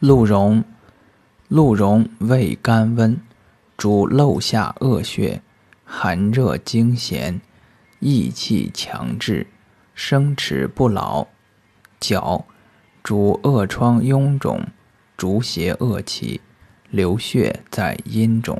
鹿茸，鹿茸味甘温，主漏下恶血，寒热惊痫，益气强志，生齿不老。角，主恶疮臃肿，逐邪恶气，流血在阴中。